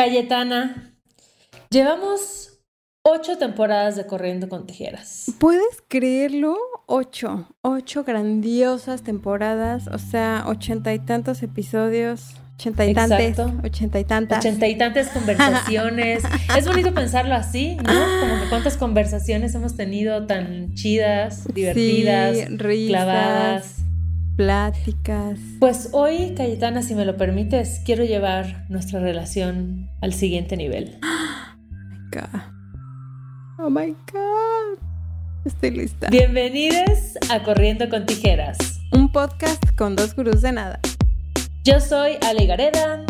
Cayetana, llevamos ocho temporadas de Corriendo con Tijeras. ¿Puedes creerlo? Ocho. Ocho grandiosas temporadas, o sea, ochenta y tantos episodios. Ochenta y tantas. Ochenta y tantas. Ochenta y tantas conversaciones. es bonito pensarlo así, ¿no? Como que cuántas conversaciones hemos tenido tan chidas, divertidas, sí, clavadas. Pláticas. Pues hoy, Cayetana, si me lo permites, quiero llevar nuestra relación al siguiente nivel. Oh my God. Estoy lista. Bienvenidos a Corriendo con Tijeras. Un podcast con dos gurús de nada. Yo soy Ale Gareda.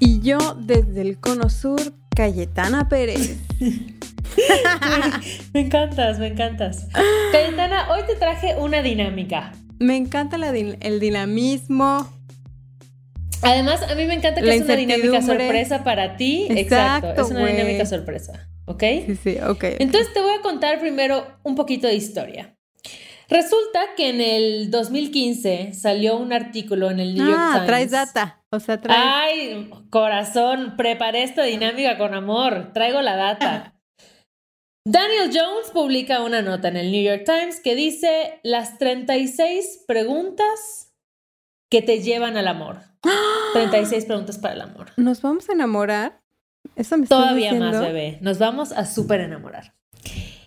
Y yo desde el Cono Sur, Cayetana Pérez. me encantas, me encantas. Cayetana, hoy te traje una dinámica. Me encanta el dinamismo. Además, a mí me encanta que es una dinámica sorpresa para ti. Exacto, es una dinámica sorpresa. ¿Ok? Sí, sí, ok. Entonces te voy a contar primero un poquito de historia. Resulta que en el 2015 salió un artículo en el New York ah, Times. traes data. O sea, traes... Ay, corazón, preparé esta dinámica con amor. Traigo la data. Daniel Jones publica una nota en el New York Times que dice las 36 preguntas que te llevan al amor. 36 preguntas para el amor. ¿Nos vamos a enamorar? Eso me Todavía más, bebé. Nos vamos a súper enamorar.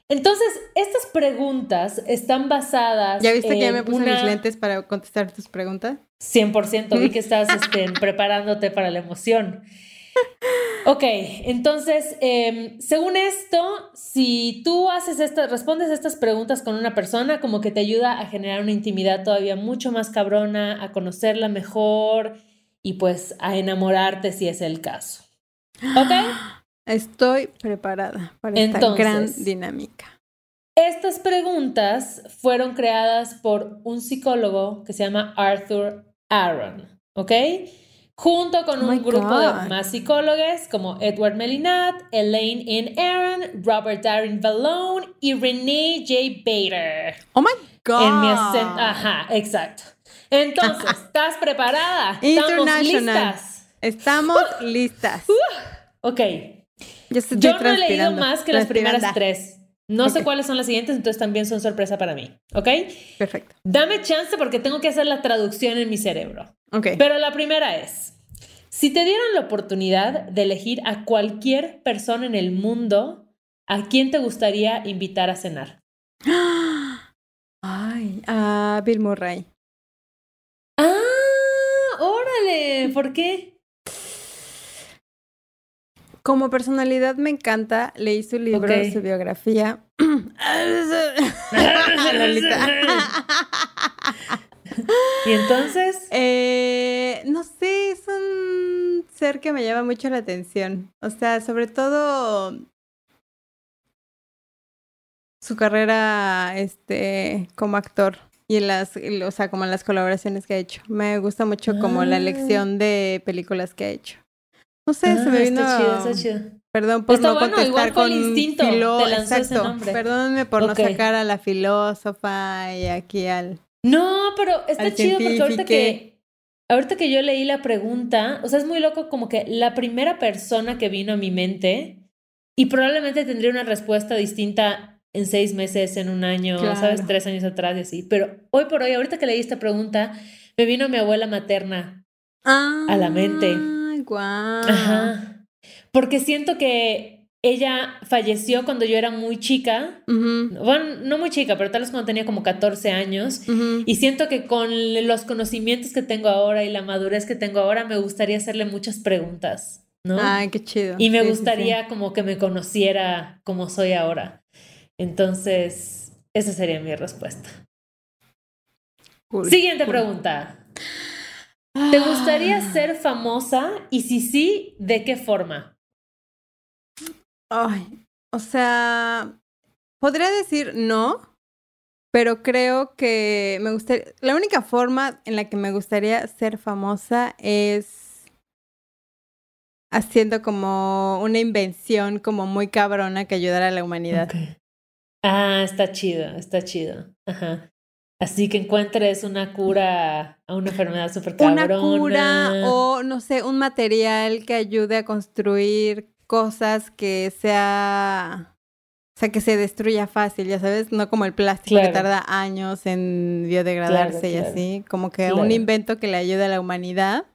Entonces, estas preguntas están basadas. ¿Ya viste que ya me puse mis lentes para contestar tus preguntas? 100%. Vi que estás este, preparándote para la emoción. Ok, entonces, em, según esto, si tú haces estas, respondes estas preguntas con una persona, como que te ayuda a generar una intimidad todavía mucho más cabrona, a conocerla mejor y pues a enamorarte si es el caso. ¿Ok? Estoy preparada para esta gran dinámica. Estas preguntas fueron creadas por un psicólogo que se llama Arthur Aaron, ¿ok? Junto con oh un grupo de más psicólogos como Edward Melinat, Elaine N. Aaron, Robert Darren Vallone y Renee J. Bader. Oh my God. En mi Ajá, exacto. Entonces, ¿estás preparada? Estamos listas. Estamos listas. ok. Yo, no he leído más que las primeras tres. No sé cuáles son las siguientes, entonces también son sorpresa para mí. ¿Ok? Perfecto. Dame chance porque tengo que hacer la traducción en mi cerebro. Ok. Pero la primera es, si te dieran la oportunidad de elegir a cualquier persona en el mundo, ¿a quién te gustaría invitar a cenar? Ay, a Bill Murray. Ah, órale, ¿por qué? Como personalidad me encanta, leí su libro, su biografía. ¿Y entonces? Eh, no sé, es un ser que me llama mucho la atención. O sea, sobre todo su carrera este, como actor y las, o sea, como las colaboraciones que ha hecho. Me gusta mucho como la ah. elección de películas que ha hecho. No sé, se me ah, vino. Está chido, está chido. Perdón por no contestar igual con el instinto. Filo... Exacto. Perdónenme por no sacar a la filósofa y aquí al. No, pero está chido porque ahorita que ahorita que yo leí la pregunta, o sea, es muy loco como que la primera persona que vino a mi mente y probablemente tendría una respuesta distinta en seis meses, en un año, sabes, tres años atrás y así. Pero hoy por hoy, ahorita que leí esta pregunta, me vino mi abuela materna a la mente. Ajá. Porque siento que ella falleció cuando yo era muy chica. Bueno, no muy chica, pero tal vez cuando tenía como 14 años. Y siento que con los conocimientos que tengo ahora y la madurez que tengo ahora, me gustaría hacerle muchas preguntas, ¿no? Ay, qué chido. Y me gustaría como que me conociera como soy ahora. Entonces, esa sería mi respuesta. Siguiente pregunta. ¿Te gustaría ah. ser famosa? Y si sí, ¿de qué forma? Ay, o sea, podría decir no, pero creo que me gustaría, la única forma en la que me gustaría ser famosa es haciendo como una invención como muy cabrona que ayudara a la humanidad. Ah, está chido, está chido. Ajá. Así que encuentres una cura a una enfermedad súper cabrona. Una cura o, no sé, un material que ayude a construir cosas que sea... O sea, que se destruya fácil, ya sabes, no como el plástico que tarda años en biodegradarse y así, como que un invento que le ayude a la humanidad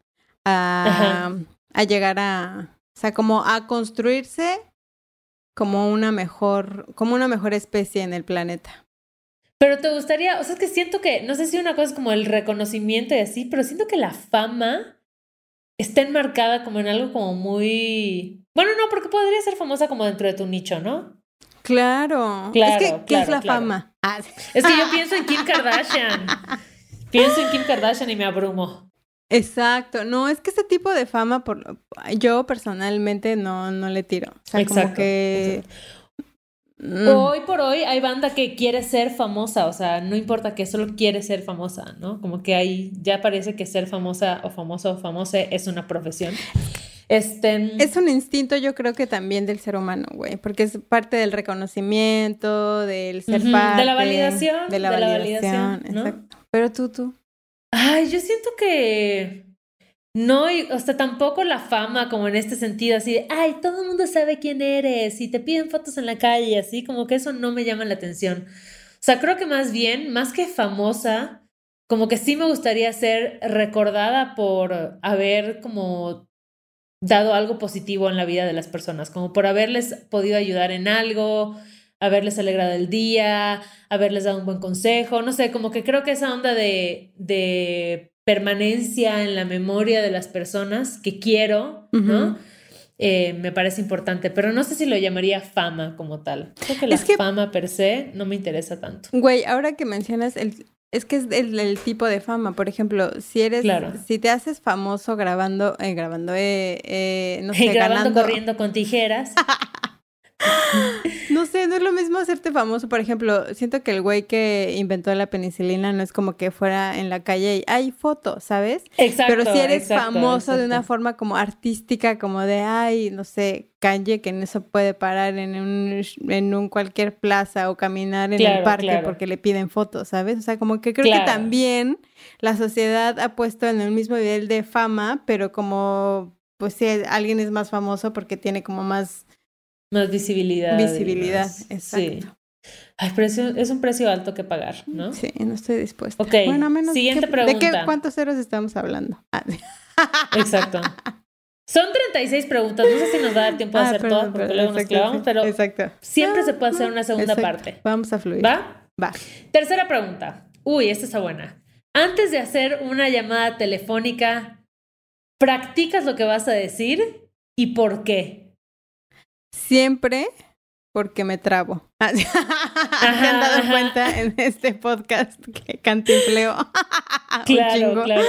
a, a llegar a, o sea, como a construirse como una mejor, como una mejor especie en el planeta. Pero te gustaría, o sea, es que siento que, no sé si una cosa es como el reconocimiento y así, pero siento que la fama está enmarcada como en algo como muy... Bueno, no, porque podría ser famosa como dentro de tu nicho, ¿no? Claro. claro es que, ¿qué es la fama? Ah, es que yo pienso en Kim Kardashian. pienso en Kim Kardashian y me abrumo. Exacto, no, es que este tipo de fama, por, yo personalmente no, no le tiro. O sea, como que... Mm. Hoy por hoy hay banda que quiere ser famosa, o sea, no importa que solo quiere ser famosa, ¿no? Como que ahí ya parece que ser famosa o famoso o famosa es una profesión. Este... Es un instinto, yo creo que también del ser humano, güey, porque es parte del reconocimiento, del ser parte. De la validación. De la validación, exacto. Pero tú, tú. Ay, yo siento que no, o sea, tampoco la fama como en este sentido, así de, ay, todo el mundo sabe quién eres y te piden fotos en la calle, así como que eso no me llama la atención. O sea, creo que más bien, más que famosa, como que sí me gustaría ser recordada por haber como dado algo positivo en la vida de las personas, como por haberles podido ayudar en algo, haberles alegrado el día, haberles dado un buen consejo, no sé, como que creo que esa onda de, de permanencia en la memoria de las personas que quiero, ¿no? Eh, me parece importante, pero no sé si lo llamaría fama como tal. Creo que la fama per se no me interesa tanto. Güey, ahora que mencionas el... Es que es el, tipo de fama, por ejemplo, si eres, si te haces famoso grabando, eh, grabando, eh, eh no sé, grabando corriendo con tijeras. No sé, no es lo mismo hacerte famoso. Por ejemplo, siento que el güey que inventó la penicilina no es como que fuera en la calle y hay fotos, ¿sabes? Exacto. Pero si eres famoso de una forma como artística, como de, ay, no sé, Kanye, que en eso puede parar en un, en un cualquier plaza o caminar en el parque porque le piden fotos, ¿sabes? O sea, como que creo que también la sociedad ha puesto en el mismo nivel de fama, pero como, pues si alguien es más famoso porque tiene como más más visibilidad. Visibilidad, exacto. Sí. Ay, pero es un precio alto que pagar, ¿no? Sí, no estoy dispuesta. Ok, bueno, menos siguiente pregunta. ¿De qué, cuántos ceros estamos hablando? Ah, exacto. Son 36 preguntas, no sé si nos va a dar tiempo a ah, hacer todas porque luego nos clavamos, pero exacto. siempre se puede hacer una segunda parte. Vamos a fluir. ¿Va? Va. Tercera pregunta. Uy, esta está buena. Antes de hacer una llamada telefónica, ¿practicas lo que vas a decir y por qué? Siempre porque me trabo. ¿Se han dado cuenta en este podcast que cantifleo? claro, claro.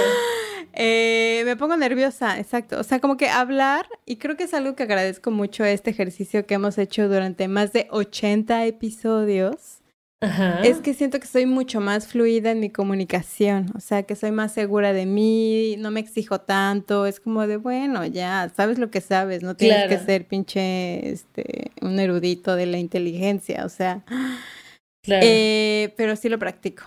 Eh, me pongo nerviosa, exacto. O sea, como que hablar, y creo que es algo que agradezco mucho este ejercicio que hemos hecho durante más de 80 episodios es que siento que soy mucho más fluida en mi comunicación, o sea, que soy más segura de mí, no me exijo tanto, es como de, bueno, ya, sabes lo que sabes, no tienes que ser pinche, este, un erudito de la inteligencia, o sea, eh, pero sí lo practico.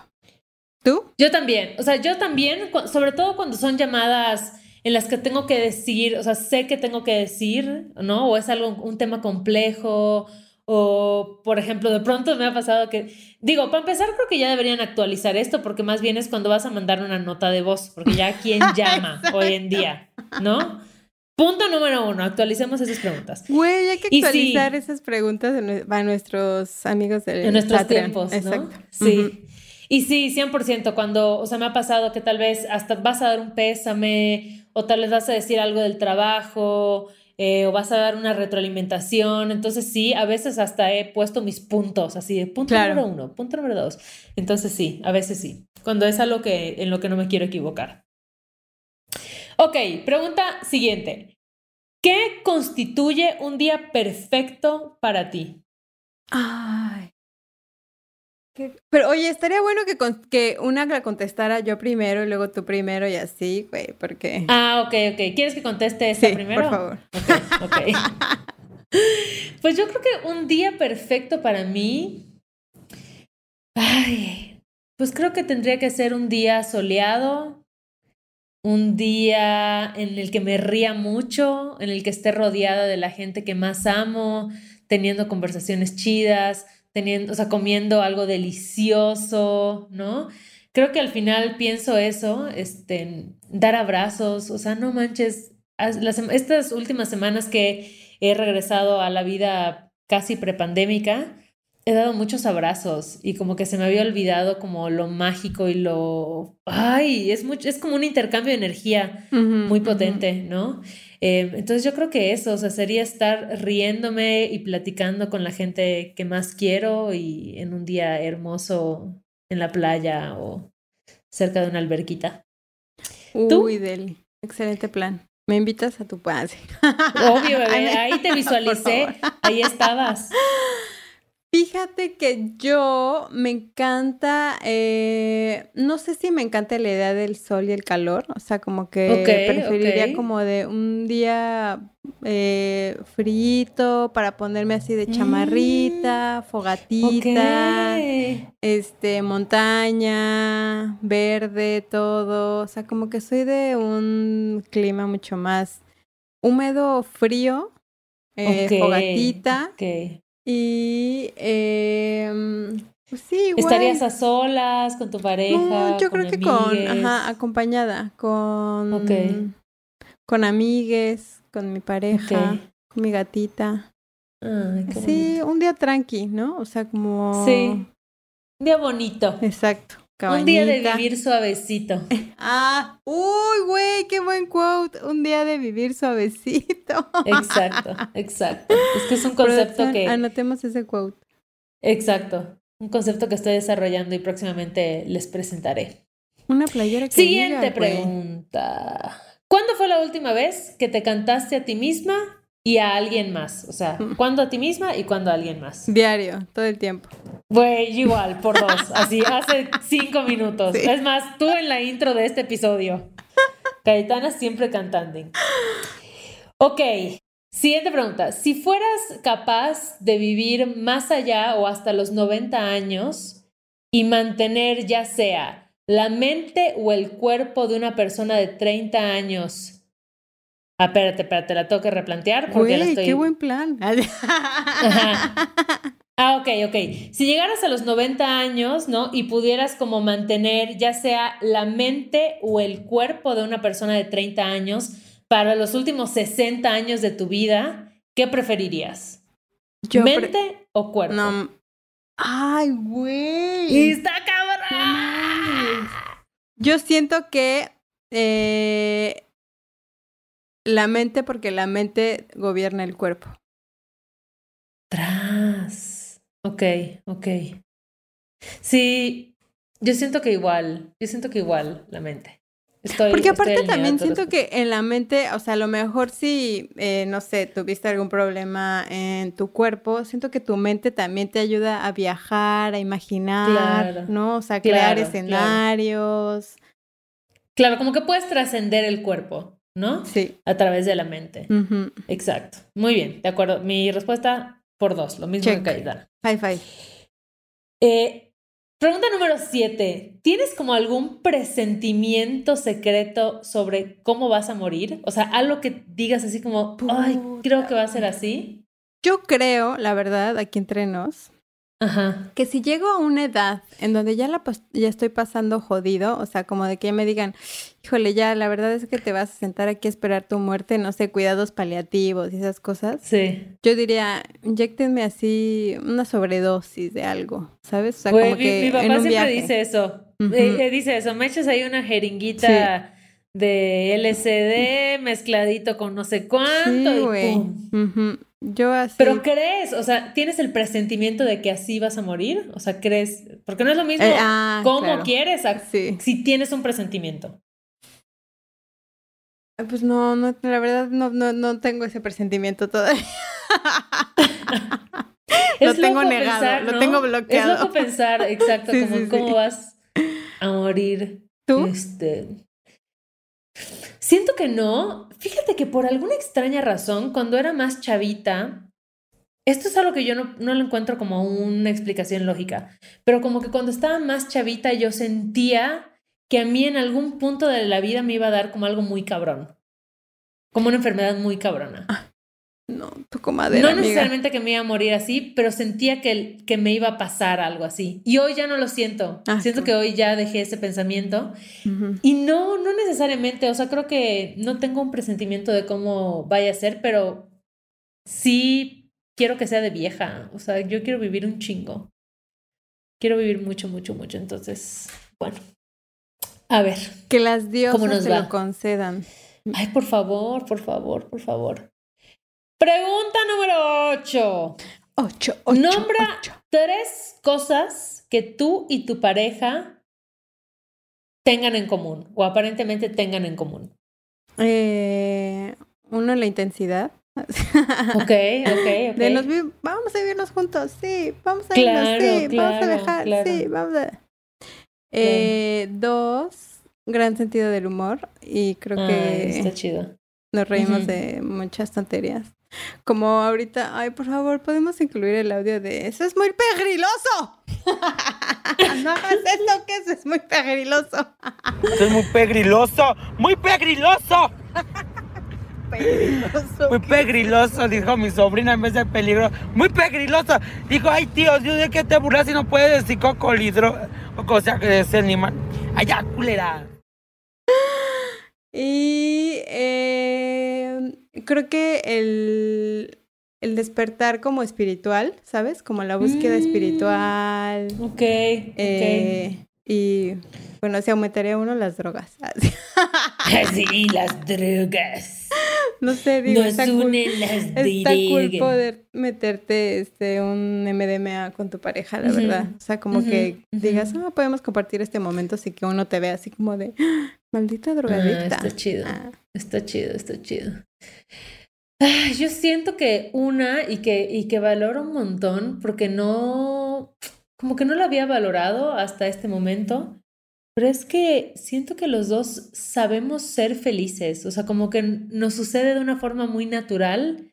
¿Tú? Yo también, o sea, yo también, sobre todo cuando son llamadas en las que tengo que decir, o sea, sé que tengo que decir, ¿no? O es algo, un tema complejo o, por ejemplo, de pronto me ha pasado que, digo, para empezar creo que ya deberían actualizar esto porque más bien es cuando vas a mandar una nota de voz, porque ya quién llama hoy en día, ¿no? Punto número uno, actualicemos esas preguntas. Güey, hay que actualizar esas preguntas a nuestros amigos del En nuestros tiempos, ¿no? Sí. Y sí, 100%, cuando, o sea, me ha pasado que tal vez hasta vas a dar un pésame o tal vez vas a decir algo del trabajo eh, o vas a dar una retroalimentación. Entonces sí, a veces hasta he puesto mis puntos, así de punto número uno, punto número dos. Entonces sí, a veces sí, cuando es algo que, en lo que no me quiero equivocar. Ok, pregunta siguiente. ¿Qué constituye un día perfecto para ti? Ay, pero oye, estaría bueno que, que una la contestara yo primero y luego tú primero y así, güey, porque... Ah, ok, ok. ¿Quieres que conteste esta sí, primero? por favor. Ok, ok. pues yo creo que un día perfecto para mí... Ay, pues creo que tendría que ser un día soleado, un día en el que me ría mucho, en el que esté rodeada de la gente que más amo, teniendo conversaciones chidas, teniendo, o sea, comiendo algo delicioso, ¿no? Creo que al final pienso eso, este, dar abrazos, o sea, no manches, estas últimas semanas que he regresado a la vida casi prepandémica, he dado muchos abrazos y como que se me había olvidado como lo mágico y lo... Ay, es, mucho, es como un intercambio de energía muy potente, ¿no? Eh, entonces yo creo que eso, o sea, sería estar riéndome y platicando con la gente que más quiero y en un día hermoso en la playa o cerca de una alberquita. Uy, Deli, excelente plan. Me invitas a tu pase. Obvio, bebé. Ahí te visualicé. Ahí estabas. Fíjate que yo me encanta, eh, no sé si me encanta la idea del sol y el calor, o sea, como que preferiría como de un día eh, frito para ponerme así de chamarrita, mm, fogatita, este, montaña, verde, todo, o sea, como que soy de un clima mucho más húmedo, frío, eh, fogatita. Y eh, pues sí, igual. ¿Estarías a solas con tu pareja? No, yo creo que con, ajá, acompañada, con, con amigues, con mi pareja, con mi gatita. sí, un día tranqui, ¿no? O sea, como... Sí, un día bonito. Exacto. Un día de vivir suavecito. Ah, uy, güey, qué buen quote. Un día de vivir suavecito. Exacto, exacto. Es que es un concepto que... Anotemos ese quote. Exacto. Un concepto que estoy desarrollando y próximamente les presentaré. Una playera que Siguiente pregunta. ¿Cuándo fue la última vez que te cantaste a ti misma y a alguien más? O sea, mm. ¿cuándo a ti misma y cuándo a alguien más? Diario, todo el tiempo. Güey, igual, por dos, así, hace cinco minutos. Es más, tú en la intro de este episodio. Caetana siempre cantando. Ok, siguiente pregunta. Si fueras capaz de vivir más allá o hasta los 90 años y mantener ya sea la mente o el cuerpo de una persona de 30 años. Ah, espérate, espérate, la tengo que replantear porque la estoy... qué buen plan. Ah, ok, ok. Si llegaras a los 90 años, ¿no? Y pudieras como mantener ya sea la mente o el cuerpo de una persona de 30 años para los últimos 60 años de tu vida, ¿qué preferirías? ¿Mente o cuerpo? No. Ay, güey. ¡Está cabrón! Yo siento que eh, la mente, porque la mente gobierna el cuerpo. Tras. Ok, ok. Sí, yo siento que igual, yo siento que igual la mente. Estoy, Porque aparte también siento que en la mente, o sea, a lo mejor si, eh, no sé, tuviste algún problema en tu cuerpo, siento que tu mente también te ayuda a viajar, a imaginar, ¿no? O sea, crear escenarios. Claro. como que puedes trascender el cuerpo, ¿no? Sí. A través de la mente. Exacto. Muy bien, de acuerdo. Mi respuesta por dos, lo mismo que Caidana. High five. Eh, pregunta número siete. ¿Tienes como algún presentimiento secreto sobre cómo vas a morir? O sea, algo que digas así como, ay, creo que va a ser así. Yo creo, la verdad, aquí entre nos, Ajá. Que si llego a una edad en donde ya, la, ya estoy pasando jodido, o sea, como de que me digan, híjole, ya la verdad es que te vas a sentar aquí a esperar tu muerte, no sé, cuidados paliativos y esas cosas. Sí. Yo diría, inyectenme así una sobredosis de algo, ¿sabes? O sea, como que mi, papá siempre dice eso. Eh, dice eso, me echas ahí una jeringuita. de LCD mezcladito con no sé cuánto y pum. Yo así. Pero crees, o sea, ¿tienes el presentimiento de que así vas a morir? O sea, ¿crees? Porque no es lo mismo eh, ah, cómo quieres si tienes un presentimiento. Pues no, no, la verdad no, no, no tengo ese presentimiento todavía. lo tengo negado, lo tengo bloqueado. Es loco pensar, exacto, como cómo vas a morir. ¿Tú? Este, Siento que no. Fíjate que por alguna extraña razón, cuando era más chavita, esto es algo que yo no, no lo encuentro como una explicación lógica, pero como que cuando estaba más chavita yo sentía que a mí en algún punto de la vida me iba a dar como algo muy cabrón, como una enfermedad muy cabrona. No, tu comadera. No necesariamente que me iba a morir así, pero sentía que, que me iba a pasar algo así. Y hoy ya no lo siento. Ah, siento que hoy ya dejé ese pensamiento. Y no, no necesariamente, o sea, creo que no tengo un presentimiento de cómo vaya a ser, pero sí quiero que sea de vieja. O sea, yo quiero vivir un chingo. Quiero vivir mucho, mucho, mucho. Entonces, bueno. A ver. Que las diosas se lo concedan. Ay, por favor, por favor, por favor. Pregunta número 8. 8, Nombra tres cosas que tú y tu pareja tengan en común o aparentemente tengan en común. Eh, uno, la intensidad. Ok, ok, De los, vamos a vivirnos juntos, sí, vamos a irnos, sí, vamos a dejar, sí, vamos a... Eh, dos, gran sentido del humor y creo que... Está chido. Nos reímos de muchas tonterías. Como ahorita, ay, por favor, podemos incluir el audio de eso es muy pegriloso. no hagas eso, que eso es muy pegriloso. eso es muy pegriloso, muy pegriloso. Muy pegriloso, dijo mi sobrina en vez de peligro. Muy pegriloso. Dijo, ay tío, yo de que te burlas y no puedes decir cocolidro. O cosa que es animal. Allá, culera. Y eh, creo que el, el despertar como espiritual, ¿sabes? Como la búsqueda mm. espiritual. Ok. Eh, y bueno, se aumentaría uno las drogas. sí, las drogas. No sé, digo, Nos unen las Está cool poder meterte este, un MDMA con tu pareja, la verdad. O sea, como que digas, ah, podemos compartir este momento así que uno te ve así como de, maldita drogadicta. está chido, ah. está chido, está chido. yo siento que una y que, y que valoro un montón porque no, como que no lo había valorado hasta este momento pero es que siento que los dos sabemos ser felices, o sea, como que nos sucede de una forma muy natural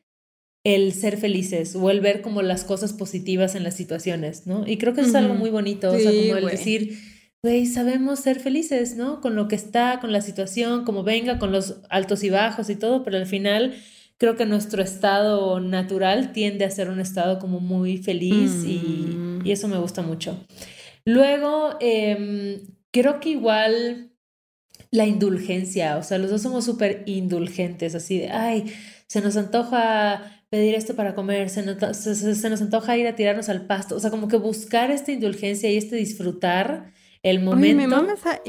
el ser felices o el ver como las cosas positivas en las situaciones, ¿no? Y creo que eso es algo muy bonito, o sea, como el decir, güey, sabemos ser felices, ¿no? Con lo que está, con la situación, como venga, con los altos y bajos y todo, pero al final creo que nuestro estado natural tiende a ser un estado como muy feliz y, mm. y, eso me gusta mucho. Luego, eh, creo que igual la indulgencia, o sea, los dos somos súper indulgentes, así de, ay, se nos antoja pedir esto para comer, se nos, se, nos antoja ir a tirarnos al pasto, o sea, como que buscar esta indulgencia y este disfrutar el momento. me mama esa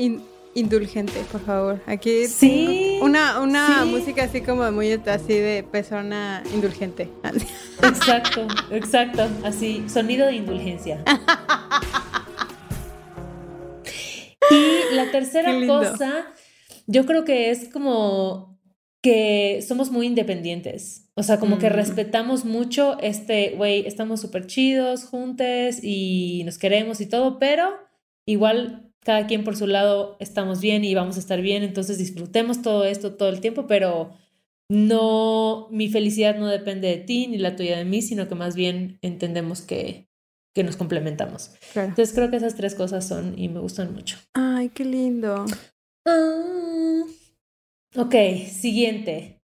indulgente, por favor. Aquí sí, una, una música así como muy así de persona indulgente. Exacto, exacto, así, sonido de indulgencia. Y la tercera cosa, yo creo que es como que somos muy independientes. O sea, como que mm. respetamos mucho este, güey, estamos súper chidos juntos y nos queremos y todo, pero igual cada quien por su lado estamos bien y vamos a estar bien, entonces disfrutemos todo esto todo el tiempo, pero no, mi felicidad no depende de ti ni la tuya de mí, sino que más bien entendemos que que nos complementamos. Entonces creo que esas tres cosas son y me gustan mucho. Ay, qué lindo. Ah. Ok, siguiente.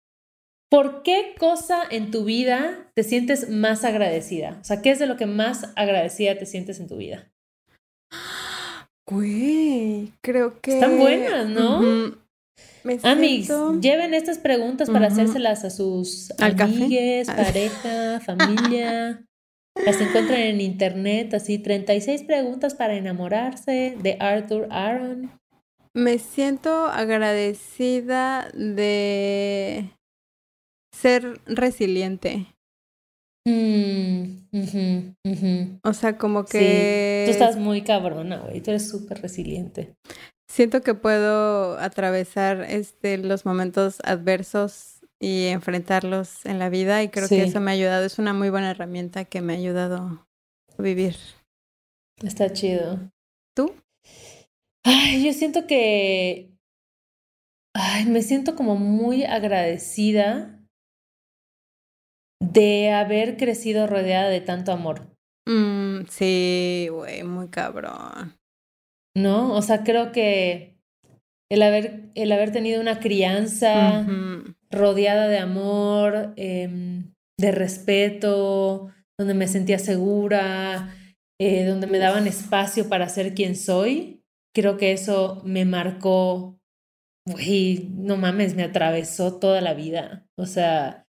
¿Por qué cosa en tu vida te sientes más agradecida? O sea, ¿qué es de lo que más agradecida te sientes en tu vida? Güey, creo que... Están buenas, ¿no? Amigos, lleven estas preguntas para hacérselas a sus amigues, pareja, familia. Las encuentran en internet, así 36 preguntas para enamorarse de Arthur Aaron. Me siento agradecida de ser resiliente. Mm, o sea, como que... tú estás muy cabrona, güey. Tú eres súper resiliente. Siento que puedo atravesar este, los momentos adversos y enfrentarlos en la vida y creo que eso me ha ayudado. Es una muy buena herramienta que me ha ayudado a vivir. Está chido. ¿Tú? Ay, yo siento que... Ay, me siento como muy agradecida de haber crecido rodeada de tanto amor. Mm, sí, güey, muy cabrón. ¿No? O sea, creo que el haber, el haber tenido una crianza rodeada de amor, em, de respeto, donde me sentía segura, eh, donde me daban espacio para ser quien soy, creo que eso me marcó, güey, no mames, me atravesó toda la vida. O sea,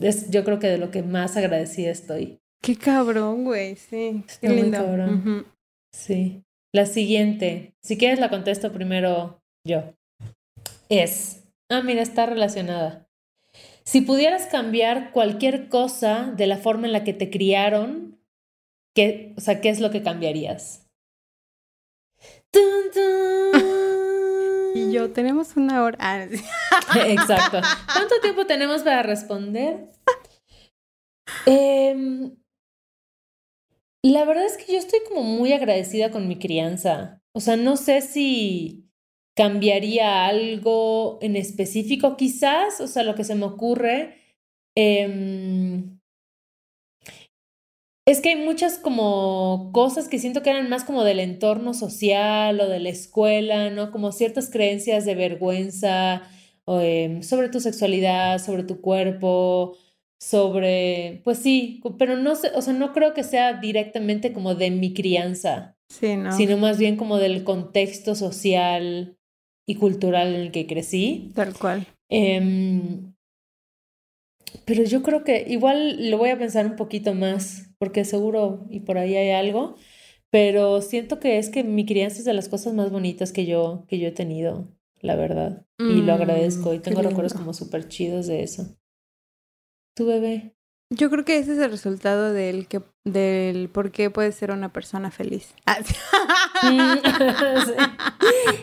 es, yo creo que de lo que más agradecida estoy. Qué cabrón, güey, sí. Qué lindo. Cabrón. Sí. La siguiente, si quieres la contesto primero yo. Es, ah, mira, está relacionada. Si pudieras cambiar cualquier cosa de la forma en la que te criaron, ¿qué, o sea, ¿qué es lo que cambiarías? Y yo, tenemos una hora. Ah, Exacto. ¿Cuánto tiempo tenemos para responder? Eh, la verdad es que yo estoy como muy agradecida con mi crianza. O sea, no sé si cambiaría algo en específico, quizás, o sea, lo que se me ocurre. Em, es que hay muchas como cosas que siento que eran más como del entorno social o de la escuela, ¿no? Como ciertas creencias de vergüenza em, sobre tu sexualidad, sobre tu cuerpo, sobre, pues sí, pero no sé, o sea, no creo que sea directamente como de mi crianza, sí, ¿no? sino más bien como del contexto social y cultural en el que crecí. Tal cual. Em, pero yo creo que igual lo voy a pensar un poquito más, porque seguro y por ahí hay algo, pero siento que es que mi crianza es de las cosas más bonitas que yo, que yo he tenido, la verdad, y lo mm, agradezco y tengo recuerdos como súper chidos de eso tu bebé? Yo creo que ese es el resultado del que del por qué puedes ser una persona feliz. Ah,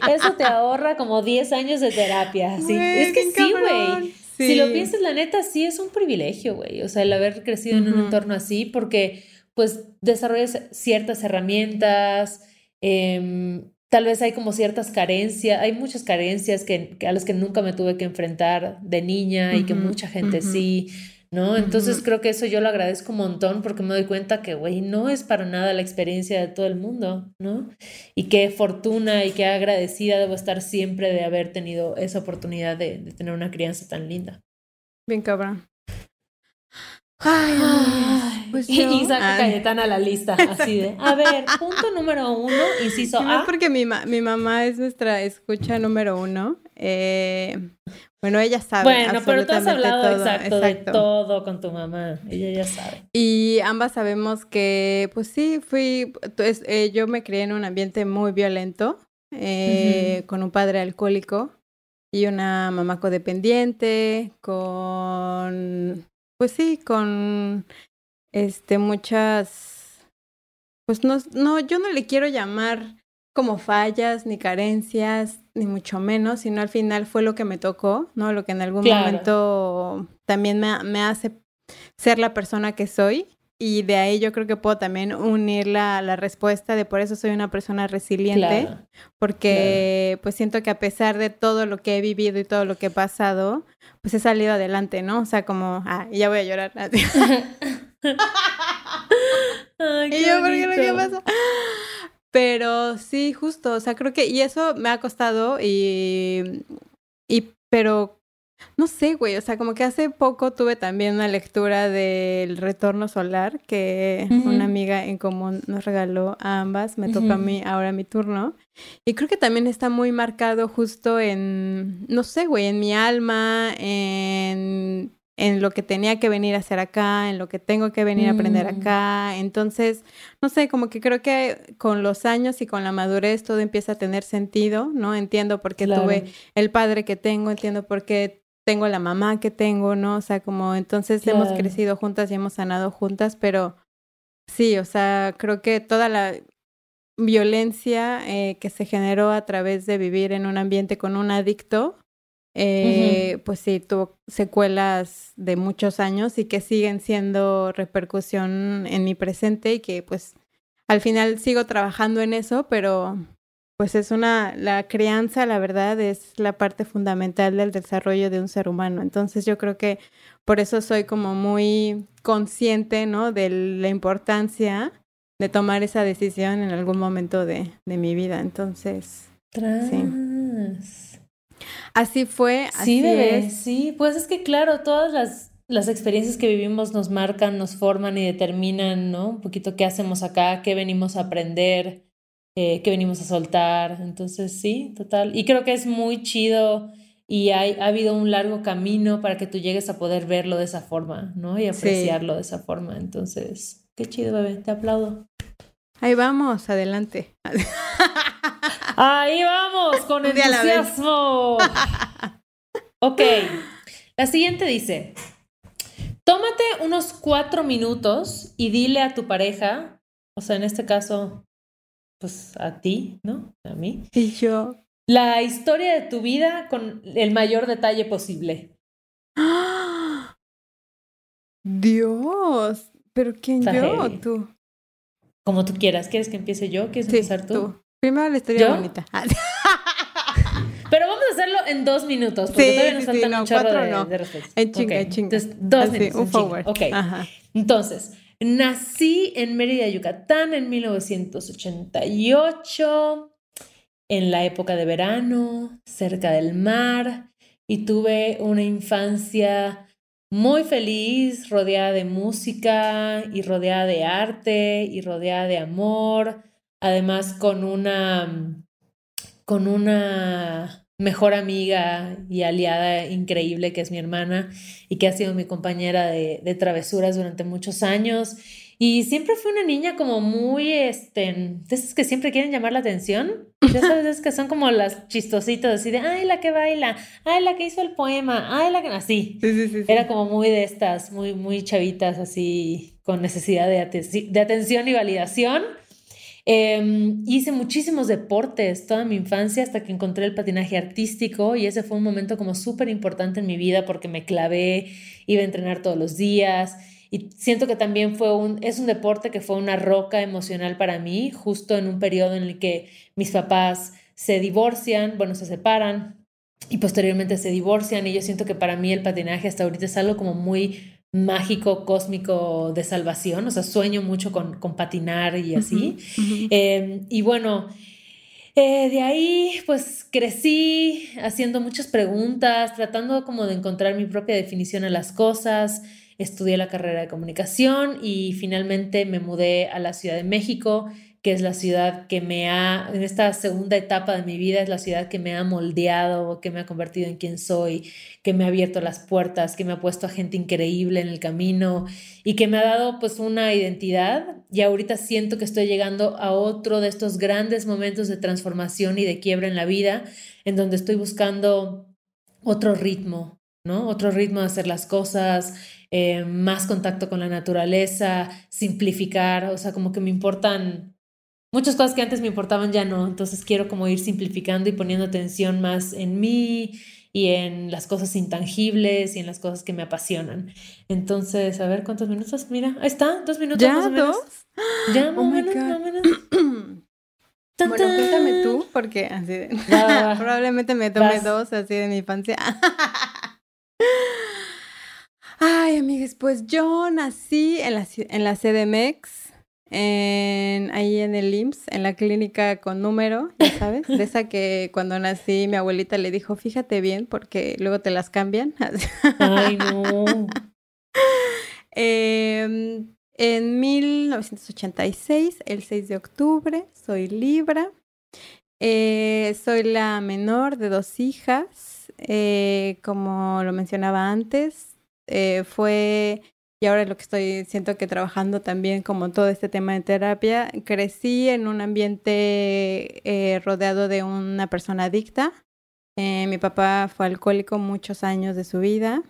Eso te ahorra como 10 años de terapia. Sí. es que sí, güey. Si lo piensas, la neta, sí es un privilegio, güey. O sea, el haber crecido en un entorno así, porque pues desarrollas ciertas herramientas, em, tal vez hay como ciertas carencias, hay muchas carencias que, a las que nunca me tuve que enfrentar de niña y que mucha gente sí ¿no? Entonces creo que eso yo lo agradezco un montón porque me doy cuenta que, güey, no es para nada la experiencia de todo el mundo, ¿no? Y qué fortuna y qué agradecida debo estar siempre de haber tenido esa oportunidad de, tener una crianza tan linda. Bien cabrón. Ay, pues y saca Cayetana a la lista, así de. A ver, punto número uno, inciso A. porque mi, mi mamá es nuestra escucha número uno. Eh, bueno, ella sabe. Bueno, pero tú has hablado exacto, de todo con tu mamá. Ella ya sabe. Y ambas sabemos que, pues sí, fui. Pues, eh, yo me crié en un ambiente muy violento, eh, con un padre alcohólico y una mamá codependiente, con. Pues sí, con. Este, muchas. Pues no, no, yo no le quiero llamar como fallas ni carencias, ni mucho menos, sino al final fue lo que me tocó, ¿no? Lo que en algún momento también me, me, hace ser la persona que soy. Y de ahí yo creo que puedo también unir la, la respuesta de por eso soy una persona resiliente, porque pues siento que a pesar de todo lo que he vivido y todo lo que he pasado, pues he salido adelante, ¿no? O sea, como, ah, ya voy a llorar. Ay, y yo, ¿por qué que pasa? Pero sí, justo, o sea, creo que, y eso me ha costado y, y, pero, no sé, güey, o sea, como que hace poco tuve también una lectura del retorno solar que una amiga en común nos regaló a ambas, me toca a mí ahora mi turno. Y creo que también está muy marcado justo en, no sé, güey, en mi alma, en en lo que tenía que venir a hacer acá, en lo que tengo que venir a aprender mm. acá. Entonces, no sé, como que creo que con los años y con la madurez todo empieza a tener sentido, ¿no? Entiendo por qué tuve el padre que tengo, entiendo por qué tengo la mamá que tengo, ¿no? O sea, como entonces hemos crecido juntas y hemos sanado juntas, pero sí, o sea, creo que toda la violencia eh, que se generó a través de vivir en un ambiente con un adicto, eh, pues sí, tuvo secuelas de muchos años y que siguen siendo repercusión en mi presente y que pues al final sigo trabajando en eso, pero pues es una, la crianza, la verdad, es la parte fundamental del desarrollo de un ser humano. Entonces yo creo que por eso soy como muy consciente, ¿no? De la importancia de tomar esa decisión en algún momento de, de mi vida. Entonces, sí. Así fue, así sí, es. Sí, pues es que claro, todas las, las experiencias que vivimos nos marcan, nos forman y determinan, ¿no? Un poquito qué hacemos acá, qué venimos a aprender, eh, qué venimos a soltar. Entonces, sí, total. Y creo que es muy chido y hay, ha habido un largo camino para que tú llegues a poder verlo de esa forma, ¿no? Y apreciarlo de esa forma. Entonces, qué chido, bebé, te aplaudo. Ahí vamos, adelante. Ahí vamos, con entusiasmo. ok, la siguiente dice, tómate unos cuatro minutos y dile a tu pareja, o sea, en este caso, pues a ti, ¿no? A mí. Y yo. La historia de tu vida con el mayor detalle posible. Dios, pero ¿quién yo o tú? Como tú quieras. ¿Quieres que empiece yo? ¿Quieres empezar tú? Primero la historia bonita. Pero vamos a hacerlo en dos minutos, porque todavía nos faltan un chorro de, no. de En chinga, en chinga. Entonces, dos minutos. Un forward. Ok. Entonces, nací en Mérida, Yucatán, en 1988, en la época de verano, cerca del mar, y tuve una infancia muy feliz, rodeada de música y rodeada de arte y rodeada de amor, además con una, con una mejor amiga y aliada increíble que es mi hermana y que ha sido mi compañera de, de travesuras durante muchos años y siempre fue una niña como muy, este, de esas que siempre quieren llamar la atención. Ya sabes, que son como las chistositas, así de, ay, la que baila, ay, la que hizo el poema, ay, la que... Así. Sí, sí, Era como muy de estas, muy, muy chavitas, así, con necesidad de, de atención y validación. Em, hice muchísimos deportes toda mi infancia hasta que encontré el patinaje artístico y ese fue un momento como súper importante en mi vida porque me clavé, iba a entrenar todos los días y siento que también fue un, es un deporte que fue una roca emocional para mí, justo en un periodo en el que mis papás se divorcian, bueno, se separan y posteriormente se divorcian y yo siento que para mí el patinaje hasta ahorita es algo como muy mágico, cósmico de salvación, o sea, sueño mucho con, con patinar y así. Em, y bueno, eh, de ahí pues crecí haciendo muchas preguntas, tratando como de encontrar mi propia definición a las cosas. Estudié la carrera de comunicación y finalmente me mudé a la Ciudad de México, que es la ciudad que me ha, en esta segunda etapa de mi vida, es la ciudad que me ha moldeado, que me ha convertido en quien soy, que me ha abierto las puertas, que me ha puesto a gente increíble en el camino y que me ha dado pues una identidad. Y ahorita siento que estoy llegando a otro de estos grandes momentos de transformación y de quiebra en la vida, en donde estoy buscando otro ritmo, ¿no? Otro ritmo de hacer las cosas, eh, más contacto con la naturaleza, simplificar, o sea, como que me importan muchas cosas que antes me importaban ya no, entonces quiero como ir simplificando y poniendo atención más en mí y en las cosas intangibles y en las cosas que me apasionan. Entonces, a ver cuántos minutos, mira, ahí está, dos minutos ¿Ya, más o menos. Ya, oh menos, más o menos. bueno, cuéntame tú, porque así probablemente me tome dos así de mi infancia. Ay, amigas, pues yo nací en la, en la CDMX, en, ahí en el IMSS, en la clínica con número, ya sabes, de esa que cuando nací mi abuelita le dijo, fíjate bien porque luego te las cambian. Ay, no. Em, en 1986, el 6 de octubre, soy Libra. Eh, soy la menor de dos hijas, eh, como lo mencionaba antes, eh, fue, y ahora lo que estoy, siento que trabajando también como todo este tema de terapia, crecí en un ambiente eh, rodeado de una persona adicta. Eh, mi papá fue alcohólico muchos años de su vida.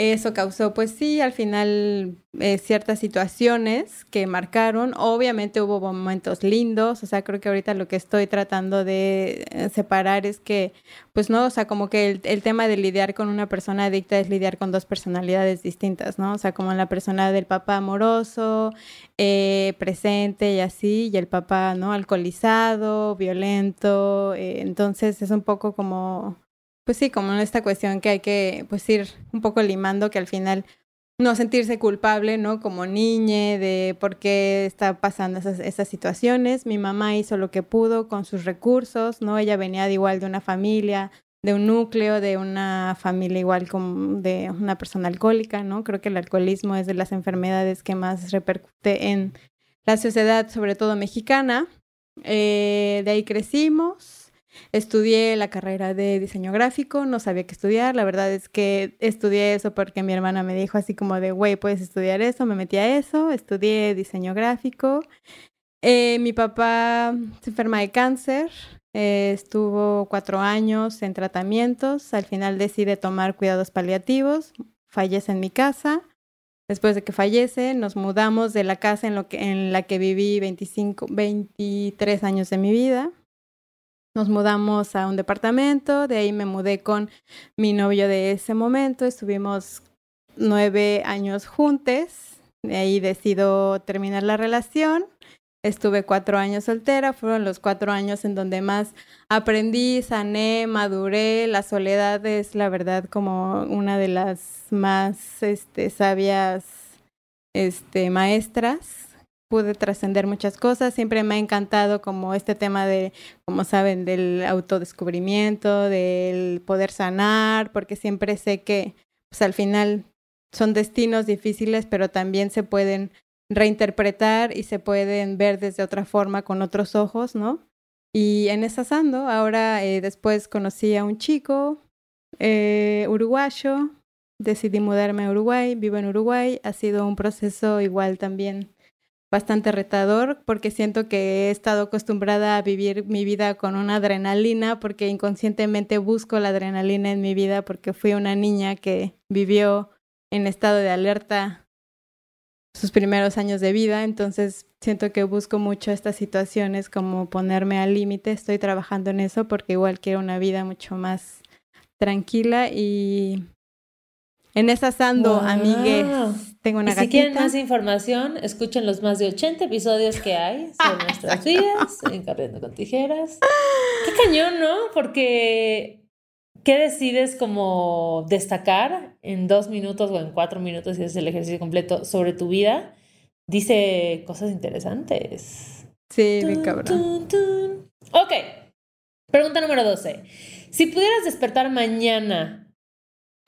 Eso causó, pues sí, al final eh, ciertas situaciones que marcaron. Obviamente hubo momentos lindos, o sea, creo que ahorita lo que estoy tratando de eh, separar es que, pues no, o sea, como que el, tema de lidiar con una persona adicta es lidiar con dos personalidades distintas, ¿no? O sea, como la persona del papá amoroso, eh, presente y así, y el papá, ¿no? Alcoholizado, violento. entonces es un poco como pues sí, como esta cuestión que hay que pues ir un poco limando que al final no sentirse culpable, ¿no? Como niña de por qué está pasando esas, esas, situaciones. Mi mamá hizo lo que pudo con sus recursos, ¿no? Ella venía de igual de una familia, de un núcleo, de una familia igual como de una persona alcohólica, ¿no? Creo que el alcoholismo es de las enfermedades que más repercute en la sociedad, sobre todo mexicana. Eh, de ahí crecimos, Estudié la carrera de diseño gráfico, no sabía qué estudiar, la verdad es que estudié eso porque mi hermana me dijo así como de, güey, puedes estudiar eso, me metí a eso, estudié diseño gráfico. Eh, mi papá se enferma de cáncer, eh, estuvo cuatro años en tratamientos, al final decide tomar cuidados paliativos, fallece en mi casa. Después de que fallece, nos mudamos de la casa en, lo que, en la que viví 25, 23 años de mi vida. Nos mudamos a un departamento, de ahí me mudé con mi novio de ese momento, estuvimos nueve años juntos, de ahí decido terminar la relación. Estuve cuatro años soltera, fueron los cuatro años en donde más aprendí, sané, maduré. La soledad es, la verdad, como una de las más este, sabias este, maestras pude trascender muchas cosas. Siempre me ha encantado como este tema de, como saben, del autodescubrimiento, del poder sanar, porque siempre sé que pues al final son destinos difíciles, pero también se pueden reinterpretar y se pueden ver desde otra forma con otros ojos, ¿no? Y en esa sando, ahora eh, después conocí a un chico eh, uruguayo, decidí mudarme a Uruguay, vivo en Uruguay, ha sido un proceso igual también bastante retador porque siento que he estado acostumbrada a vivir mi vida con una adrenalina porque inconscientemente busco la adrenalina en mi vida porque fui una niña que vivió en estado de alerta sus primeros años de vida, entonces siento que busco mucho estas situaciones como ponerme al límite, estoy trabajando en eso porque igual quiero una vida mucho más tranquila y en esa sando, amigues, tengo una y Si quieren más información, escuchen los más de 80 episodios que hay sobre nuestras vidas en Corriendo con Tijeras. Qué cañón, ¿no? Porque ¿qué decides como destacar en dos minutos o en cuatro minutos si es el ejercicio completo sobre tu vida? Dice cosas interesantes. Sí, mi cabrón. Ok. Pregunta número 12. Si pudieras despertar mañana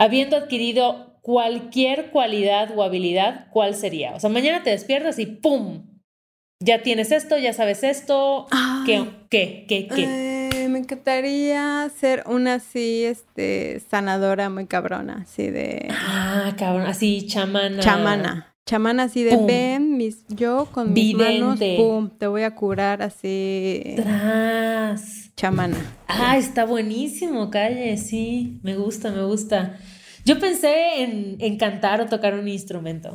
habiendo adquirido cualquier cualidad o habilidad, ¿cuál sería? O sea, mañana te despiertas y ¡pum! Ya tienes esto, ya sabes esto. ¿Qué? ¿Qué? ¿Qué? ¿Qué? Eh, me encantaría ser una así, este, sanadora muy cabrona, así de... Ah, cabrón, así chamana. Chamana. Chamana así de ven, mis, yo con mis manos, pum, te voy a curar así. Tras. Chamana. Ah, está buenísimo, calle, sí, me gusta, me gusta. Yo pensé en, en cantar o tocar un instrumento.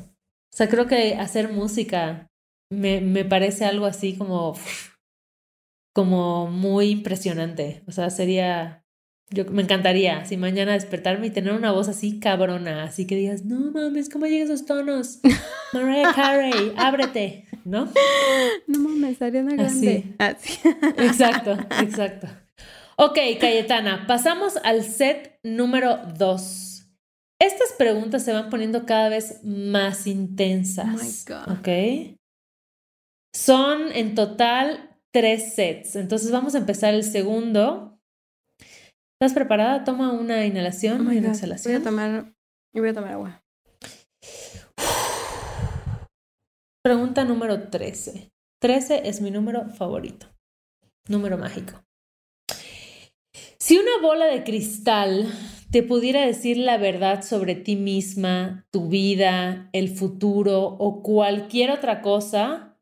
O sea, creo que hacer música me, me parece algo así como, como muy impresionante. O sea, sería, yo me encantaría, si mañana despertarme y tener una voz así cabrona, así que digas, no mames, ¿cómo llegan esos tonos? Mariah Carey, ábrete, ¿no? No mames, Ariana Grande. Así. Exacto, exacto. Ok, Cayetana, pasamos al set número dos. Estas preguntas se van poniendo cada vez más intensas. Oh my God. ¿Ok? Son en total tres sets. Entonces vamos a empezar el segundo. ¿Estás preparada? Toma una inhalación oh y una exhalación. Voy a tomar, voy a tomar agua. Pregunta número 13. 13 es mi número favorito. Número mágico. Si una bola de cristal te pudiera decir la verdad sobre ti misma, tu vida, el futuro o cualquier otra cosa,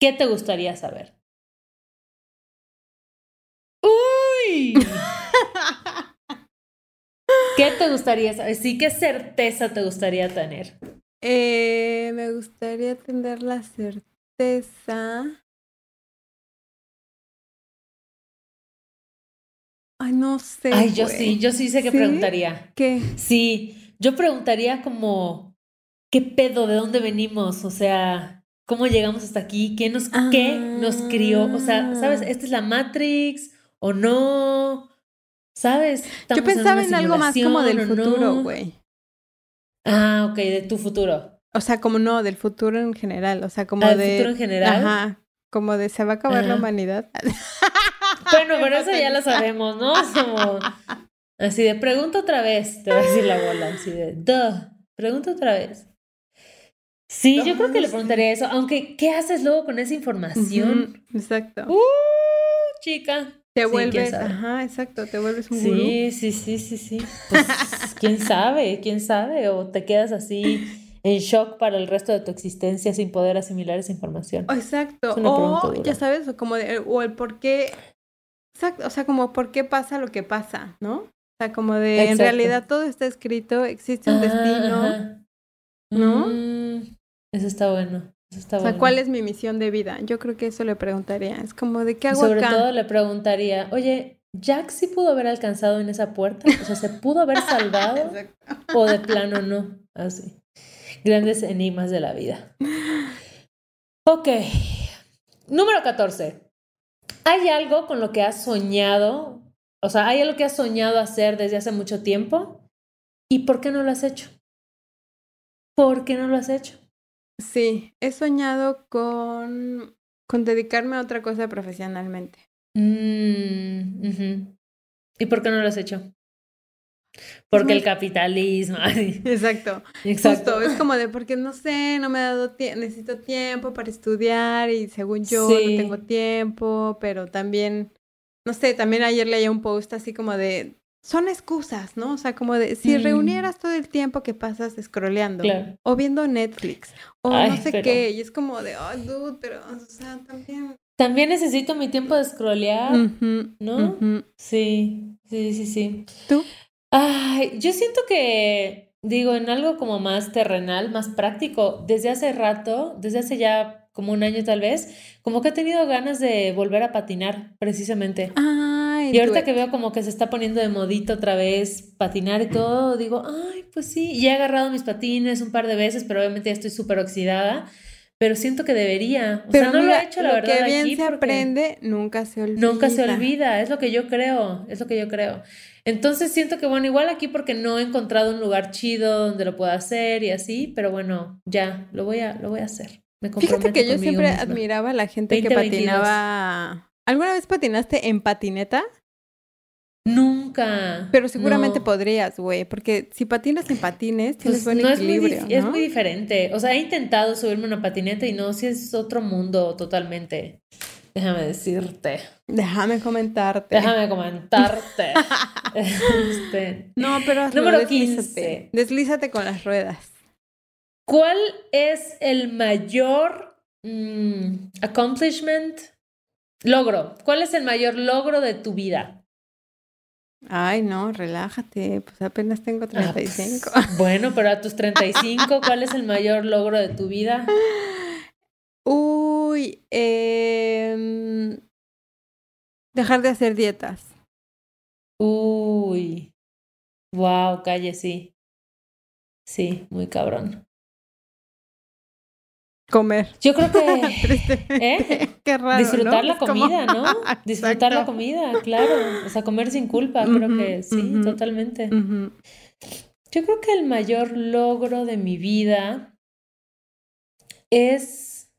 ¿qué te gustaría saber? ¡Uy! ¿Qué te gustaría saber? Sí, ¿qué certeza te gustaría tener? Eh, me gustaría tener la certeza. Ay, no sé. Ay, yo sí, yo sí sé que preguntaría. ¿Qué? Sí, yo preguntaría como, ¿qué pedo? ¿De dónde venimos? O sea, ¿cómo llegamos hasta aquí? ¿Qué nos, ¿qué nos crió? O sea, ¿sabes? Ah. ¿Esta es la Matrix o no? ¿Sabes? Yo ¿Estamos pensaba en, algo más como del futuro, no? güey. Ah, ok, de tu futuro. O sea, como no, del futuro en general. O sea, como Ah, ¿del de. futuro en general? Ajá. Como de se va a acabar la humanidad. Bueno, pero eso ya lo sabemos, ¿no? Como, así de, pregunta otra vez, te va a decir la bola, así de, duh, pregunta otra vez. Sí, yo creo que le preguntaría eso, aunque, ¿qué haces luego con esa información? Exacto. Uh, chica. Te vuelves. Ajá, exacto. Te vuelves un gurú. Sí, sí, sí, sí, sí. Pues, quién sabe, quién sabe, o te quedas así en shock para el resto de tu existencia sin poder asimilar esa información. Exacto. O, ya sabes, o como de, o el por qué. Exacto. O sea, como por qué pasa lo que pasa, ¿no? O sea, como de, en realidad todo está escrito, existe un Ah, destino. ajá. ¿no? Mm, eso está bueno. Está O sea, bueno. ¿cuál es mi misión de vida? Yo creo que eso le preguntaría. Es como de qué hago sobre acá. todo le preguntaría, oye, ¿Jack sí pudo haber alcanzado en esa puerta? O sea, ¿se pudo haber salvado o de plano no? Así. Grandes enigmas de la vida. Ok. Número 14. ¿Hay algo con lo que has soñado? O sea, ¿hay algo que has soñado hacer desde hace mucho tiempo? ¿Y por qué no lo has hecho? ¿Por qué no lo has hecho? Sí, he soñado con, con dedicarme a otra cosa profesionalmente. Mm. ¿Y por qué no lo has hecho? Porque el capitalismo. Exacto. Exacto. Justo, es como de porque no sé, no me he dado tiempo, necesito tiempo para estudiar y según yo Sí. no tengo tiempo, pero también, no sé, también ayer leía un post así como de, son excusas, ¿no? O sea, como de, si Mm. reunieras todo el tiempo que pasas scrolleando Claro. o viendo Netflix o Ay, no sé pero- qué, y es como de, ay, dude, pero, o sea, también... También necesito mi tiempo de scrollear. ¿no? Sí, sí, sí, sí. ¿Tú? Ay, yo siento que, digo, en algo como más terrenal, más práctico, desde hace rato, desde hace ya como un año tal vez, como que he tenido ganas de volver a patinar, precisamente. Ay, Y ahorita dude. que veo como que se está poniendo de modito otra vez patinar y todo, digo, ay, pues sí, y he agarrado mis patines un par de veces, pero obviamente ya estoy súper oxidada, pero siento que debería. O Pero sea, no mira, lo he hecho, la lo verdad, que bien aquí se aprende, nunca se olvida. nunca se olvida, es lo que yo creo, es lo que yo creo. Entonces siento que, bueno, igual aquí porque no he encontrado un lugar chido donde lo pueda hacer y así, pero bueno, ya, lo voy a, lo voy a hacer. Me Fíjate que yo siempre misma. admiraba a la gente que 2022. patinaba. ¿Alguna vez patinaste en patineta? Nunca. Pero seguramente no. podrías, güey, porque si patinas en patines, tienes Pues buen no es muy, equilibrio, dif- es ¿no? muy diferente. O sea, he intentado subirme una patineta y no, si es otro mundo totalmente. Déjame decirte. Déjame comentarte. Déjame comentarte. Este, No, pero hazlo, Número deslízate. 15. Deslízate con las ruedas. ¿Cuál es el mayor mm, accomplishment? Logro. ¿Cuál es el mayor logro de tu vida? Ay, no, relájate, pues apenas tengo Ah, 35. pues, bueno, pero a tus 35, ¿cuál es el mayor logro de tu vida? Uy, em, dejar de hacer dietas. Uy. Wow, calle, sí. Sí, muy cabrón. Comer. Yo creo que. ¿Eh? Qué raro. disfrutar ¿no? la como- comida, ¿no? Disfrutar la comida, claro. O sea, comer sin culpa, creo que sí, totalmente. Yo creo que el mayor logro de mi vida es,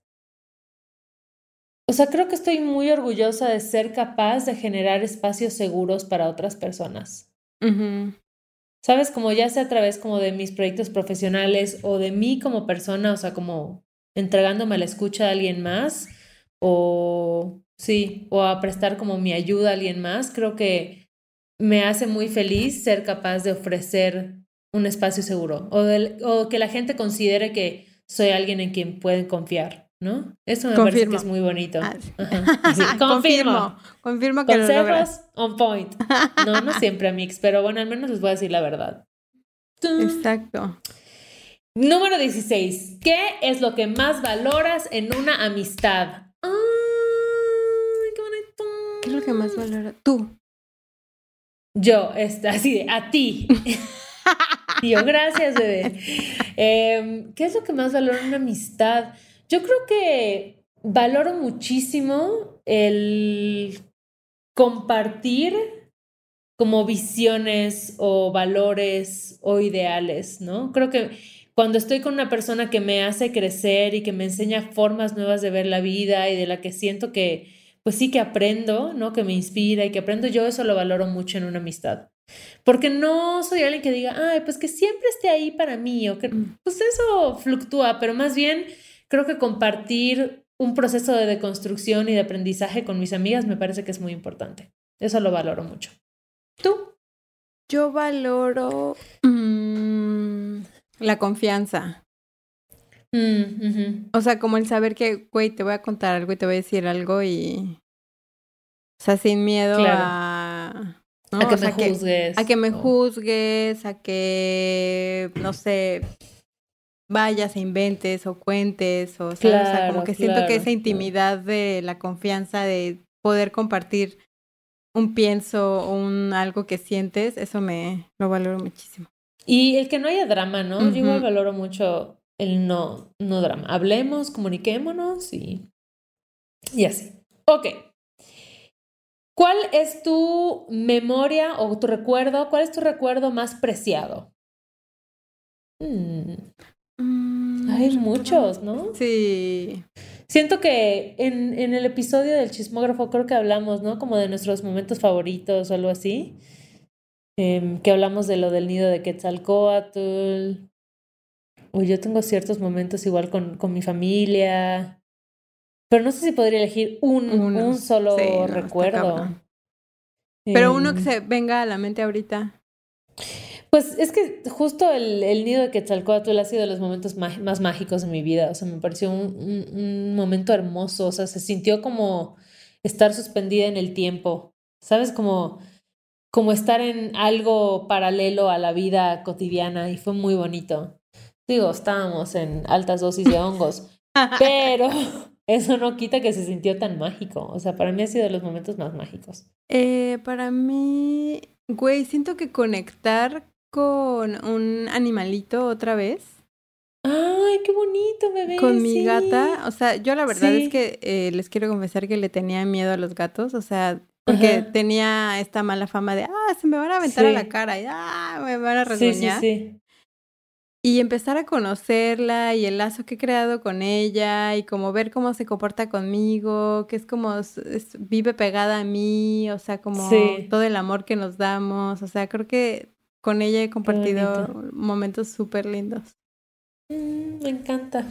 o sea, creo que estoy muy orgullosa de ser capaz de generar espacios seguros para otras personas. ¿Sabes? Como ya sea a través como de mis proyectos profesionales o de mí como persona, o sea, como entregándome a la escucha de alguien más o sí, o a prestar como mi ayuda a alguien más, creo que me hace muy feliz ser capaz de ofrecer un espacio seguro o, del- o que la gente considere que soy alguien en quien pueden confiar. ¿no? Eso me parece que es muy bonito. Ah, confirmo. confirmo. que Consejos on point. No, no siempre, Mix, pero bueno, al menos les voy a decir la verdad. Exacto. Número 16. ¿Qué es lo que más valoras en una amistad? ¡Ay, qué bonito! ¿Qué es lo que más valoras? Tú. Yo, este, así de, a ti. yo, gracias, bebé. Em, ¿Qué es lo que más valoro en una amistad? Yo creo que valoro muchísimo el compartir como visiones o valores o ideales, ¿no? Creo que cuando estoy con una persona que me hace crecer y que me enseña formas nuevas de ver la vida y de la que siento que, pues sí que aprendo, ¿no? Que me inspira y que aprendo, yo eso lo valoro mucho en una amistad. Porque no soy alguien que diga, ay, pues que siempre esté ahí para mí, o que, mm. pues eso fluctúa, pero más bien creo que compartir un proceso de deconstrucción y de aprendizaje con mis amigas me parece que es muy importante. Eso lo valoro mucho. ¿Tú? Yo valoro mm, la confianza. Mm, o sea, como el saber que, güey, te voy a contar algo y te voy a decir algo y... O sea, sin miedo a... A que me juzgues. a que me juzgues, a que, no sé, vayas e inventes o cuentes, o, sea, como que siento que esa intimidad de la confianza de poder compartir un pienso o un algo que sientes, eso me lo valoro muchísimo. Y el que no haya drama, ¿no? Yo igual valoro mucho el no, no drama. Hablemos, comuniquémonos y, y así. Ok. ¿Cuál es tu memoria o tu recuerdo? ¿Cuál es tu recuerdo más preciado? Hmm. Mm, Hay muchos, ¿no? Sí. Siento que en, en, el episodio del chismógrafo creo que hablamos, ¿no? Como de nuestros momentos favoritos o algo así. Em, que hablamos de lo del nido de Quetzalcoatl. O yo tengo ciertos momentos igual con, con mi familia. Pero no sé si podría elegir un, un solo recuerdo. Pero uno que em. se venga a la mente ahorita. Pues es que justo el, el nido de Quetzalcoatl ha sido de los momentos más, mágicos de mi vida. O sea, me pareció un, un, momento hermoso. O sea, se sintió como estar suspendida en el tiempo. ¿Sabes? Como, como estar en algo paralelo a la vida cotidiana y fue muy bonito. Digo, estábamos en altas dosis de hongos, pero eso no quita que se sintió tan mágico. O sea, para mí ha sido de los momentos más mágicos. Eh, para mí, güey, siento que conectar con un animalito otra vez. Ay, qué bonito, bebé. Con mi gata. O sea, yo la verdad es que eh, les quiero confesar que le tenía miedo a los gatos. O sea, porque tenía esta mala fama de, ah, se me van a aventar a la cara y, ah, me van a resguñar. Sí, sí, sí. Y empezar a conocerla y el lazo que he creado con ella y como ver cómo se comporta conmigo, que es como vive pegada a mí, o sea, como todo el amor que nos damos. O sea, creo que con ella he compartido momentos súper lindos. Mm, me encanta.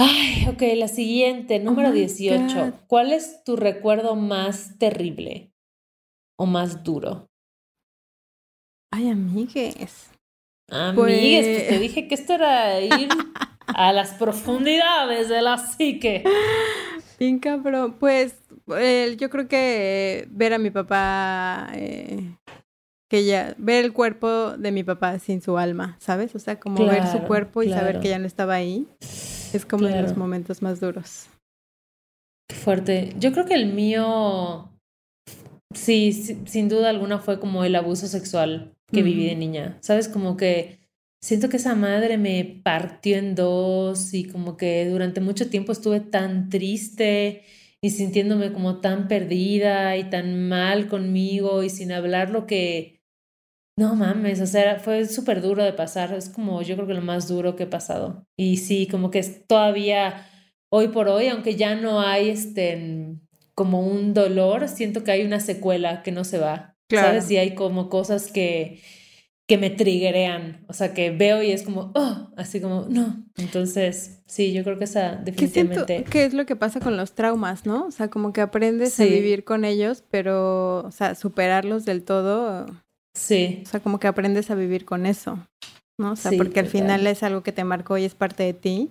Ay, ok, la siguiente, número 18. ¿Cuál es tu recuerdo más terrible o más duro? Ay, amigues. Amigues, pues, te pues. dije que esto era ir a las profundidades de la psique. Bien cabrón. Pues yo creo que ver a mi papá eh, que ya, ver el cuerpo de mi papá sin su alma, ¿sabes? O sea, como ver su cuerpo y saber que ya no estaba ahí, es como de los momentos más duros. Qué fuerte. Yo creo que el mío, sí, sin duda alguna fue como el abuso sexual que viví de niña, ¿sabes? Como que siento que esa madre me partió en dos y como que durante mucho tiempo estuve tan triste y sintiéndome como tan perdida y tan mal conmigo y sin hablar lo que no mames, o sea, fue súper duro de pasar. Es como yo creo que lo más duro que he pasado. Y sí, como que es todavía hoy por hoy, aunque ya no hay este como un dolor, siento que hay una secuela que no se va. ¿Sabes? Y hay como cosas que, que me triggerean. O sea, que veo y es como, oh, así como, no. Entonces, sí, yo creo que esa definitivamente. ¿Qué, es lo que pasa con los traumas, no? O sea, como que aprendes a vivir con ellos, pero, o sea, superarlos del todo Sí. O sea, como que aprendes a vivir con eso, ¿no? O sea, porque al final es algo que te marcó y es parte de ti.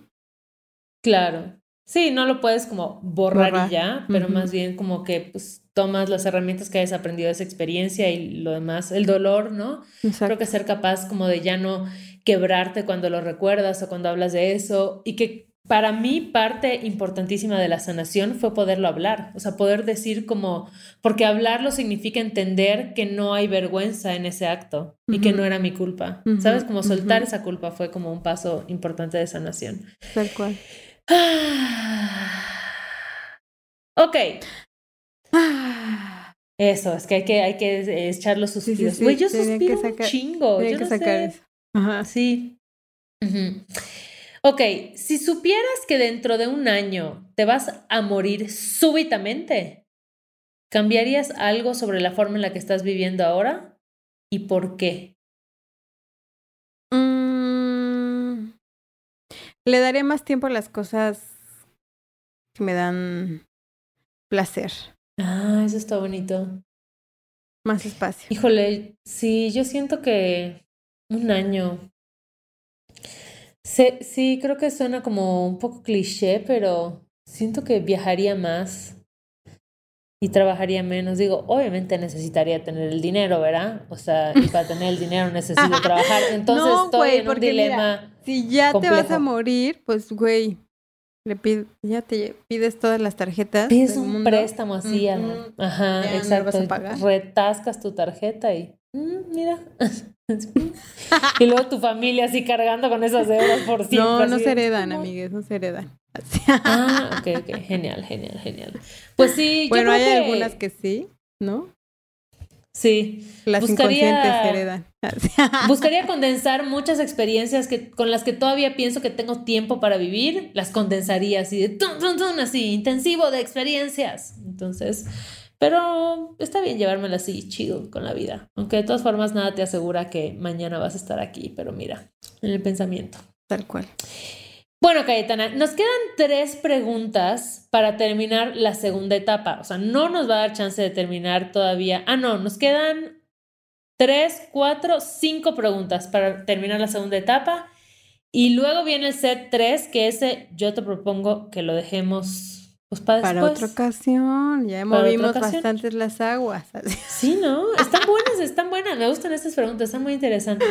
Claro. Sí, no lo puedes como borrar, y ya, pero más bien como que pues tomas las herramientas que hayas aprendido de esa experiencia y lo demás, el dolor, ¿no? Creo que ser capaz como de ya no quebrarte cuando lo recuerdas o cuando hablas de eso y que para mí parte importantísima de la sanación fue poderlo hablar, o sea, poder decir como, porque hablarlo significa entender que no hay vergüenza en ese acto y que no era mi culpa, ¿sabes? Como soltar esa culpa fue como un paso importante de sanación. Tal cual. ok. Eso, es que hay que, hay que echar los suspiros. Güey, yo suspiro un chingo. Yo no sé. Eso. Ajá. Sí. Ok, si supieras que dentro de un año te vas a morir súbitamente, ¿cambiarías algo sobre la forma en la que estás viviendo ahora? ¿Y por qué? Mm, le daría más tiempo a las cosas que me dan placer. Ah, eso está bonito. Más espacio. Híjole, sí, yo siento que un año. Sí, sí, creo que suena como un poco cliché, pero siento que viajaría más y trabajaría menos. Digo, obviamente necesitaría tener el dinero, ¿verdad? O sea, y para tener el dinero necesito trabajar. Entonces estoy en un dilema. si ya te vas a morir, pues, güey, le pide, ya te pides todas las tarjetas. Pides un préstamo así, ajá, exacto. Retascas tu tarjeta y mm, mira. y luego tu familia así cargando con esas deudas por siempre. No, no se heredan, amigues, no se heredan. ah, ok, ok, genial, genial, genial. Pues sí, bueno, hay algunas que sí, ¿no? Sí. Las buscaría, heredan. buscaría condensar muchas experiencias que, con las que todavía pienso que tengo tiempo para vivir, las condensaría así de así, intensivo de experiencias. Entonces, pero está bien llevármela así, chido con la vida. Aunque de todas formas nada te asegura que mañana vas a estar aquí, pero mira, en el pensamiento. Tal cual. Bueno, Cayetana, nos quedan tres preguntas para terminar la segunda etapa. O sea, no nos va a dar chance de terminar todavía. Ah, no, nos quedan tres, cuatro, cinco preguntas para terminar la segunda etapa. Y luego viene el set tres, que ese yo te propongo que lo dejemos pues, para, para otra ocasión. Ya movimos bastante las aguas. Sí, ¿no? Están buenas, están buenas. Me gustan estas preguntas, están muy interesantes.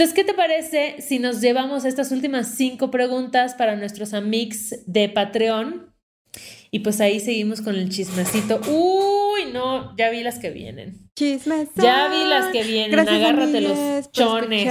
Entonces, ¿qué te parece si nos llevamos estas últimas cinco preguntas para nuestros amigos de Patreon? Y pues ahí seguimos con el chismecito. Uy, no, ya vi las que vienen. Chismes. Ya vi las que vienen. Agárrate los chones.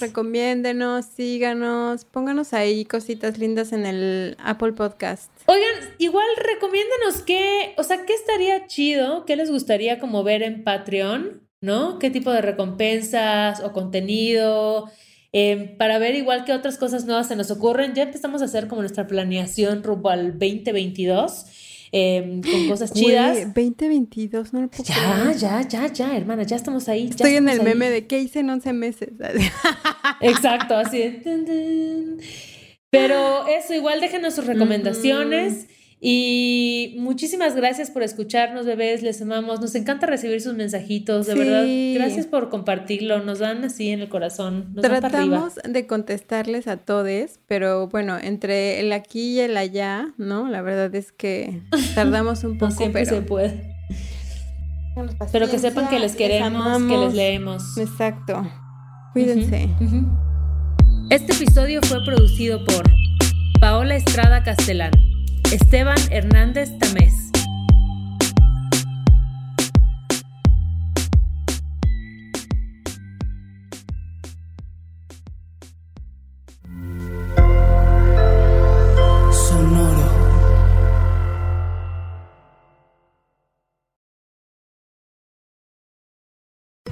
recomiéndenos, síganos, pónganos ahí cositas lindas en el Apple Podcast. Oigan, igual recomiéndenos qué, o sea, qué estaría chido, qué les gustaría como ver en Patreon ¿no? ¿Qué tipo de recompensas o contenido? Em, para ver igual que otras cosas nuevas se nos ocurren. Ya empezamos a hacer como nuestra planeación rumbo al 2022. Em, con cosas chidas. 2022, no lo puedo Ya, ya, ya, ya, hermana, ya estamos ahí. Estoy en el meme de qué hice en 11 meses. Exacto, así. Pero eso, igual déjenos sus recomendaciones. Y muchísimas gracias por escucharnos, bebés, les amamos. Nos encanta recibir sus mensajitos, de verdad. Gracias por compartirlo, nos dan así en el corazón. Tratamos de contestarles a todos, pero bueno, entre el aquí y el allá, ¿no? La verdad es que tardamos un poco, siempre se puede. Pero que sepan que les queremos, que les leemos. Exacto. Cuídense. Este episodio fue producido por Paola Estrada Castellán. Esteban Hernández Tamés.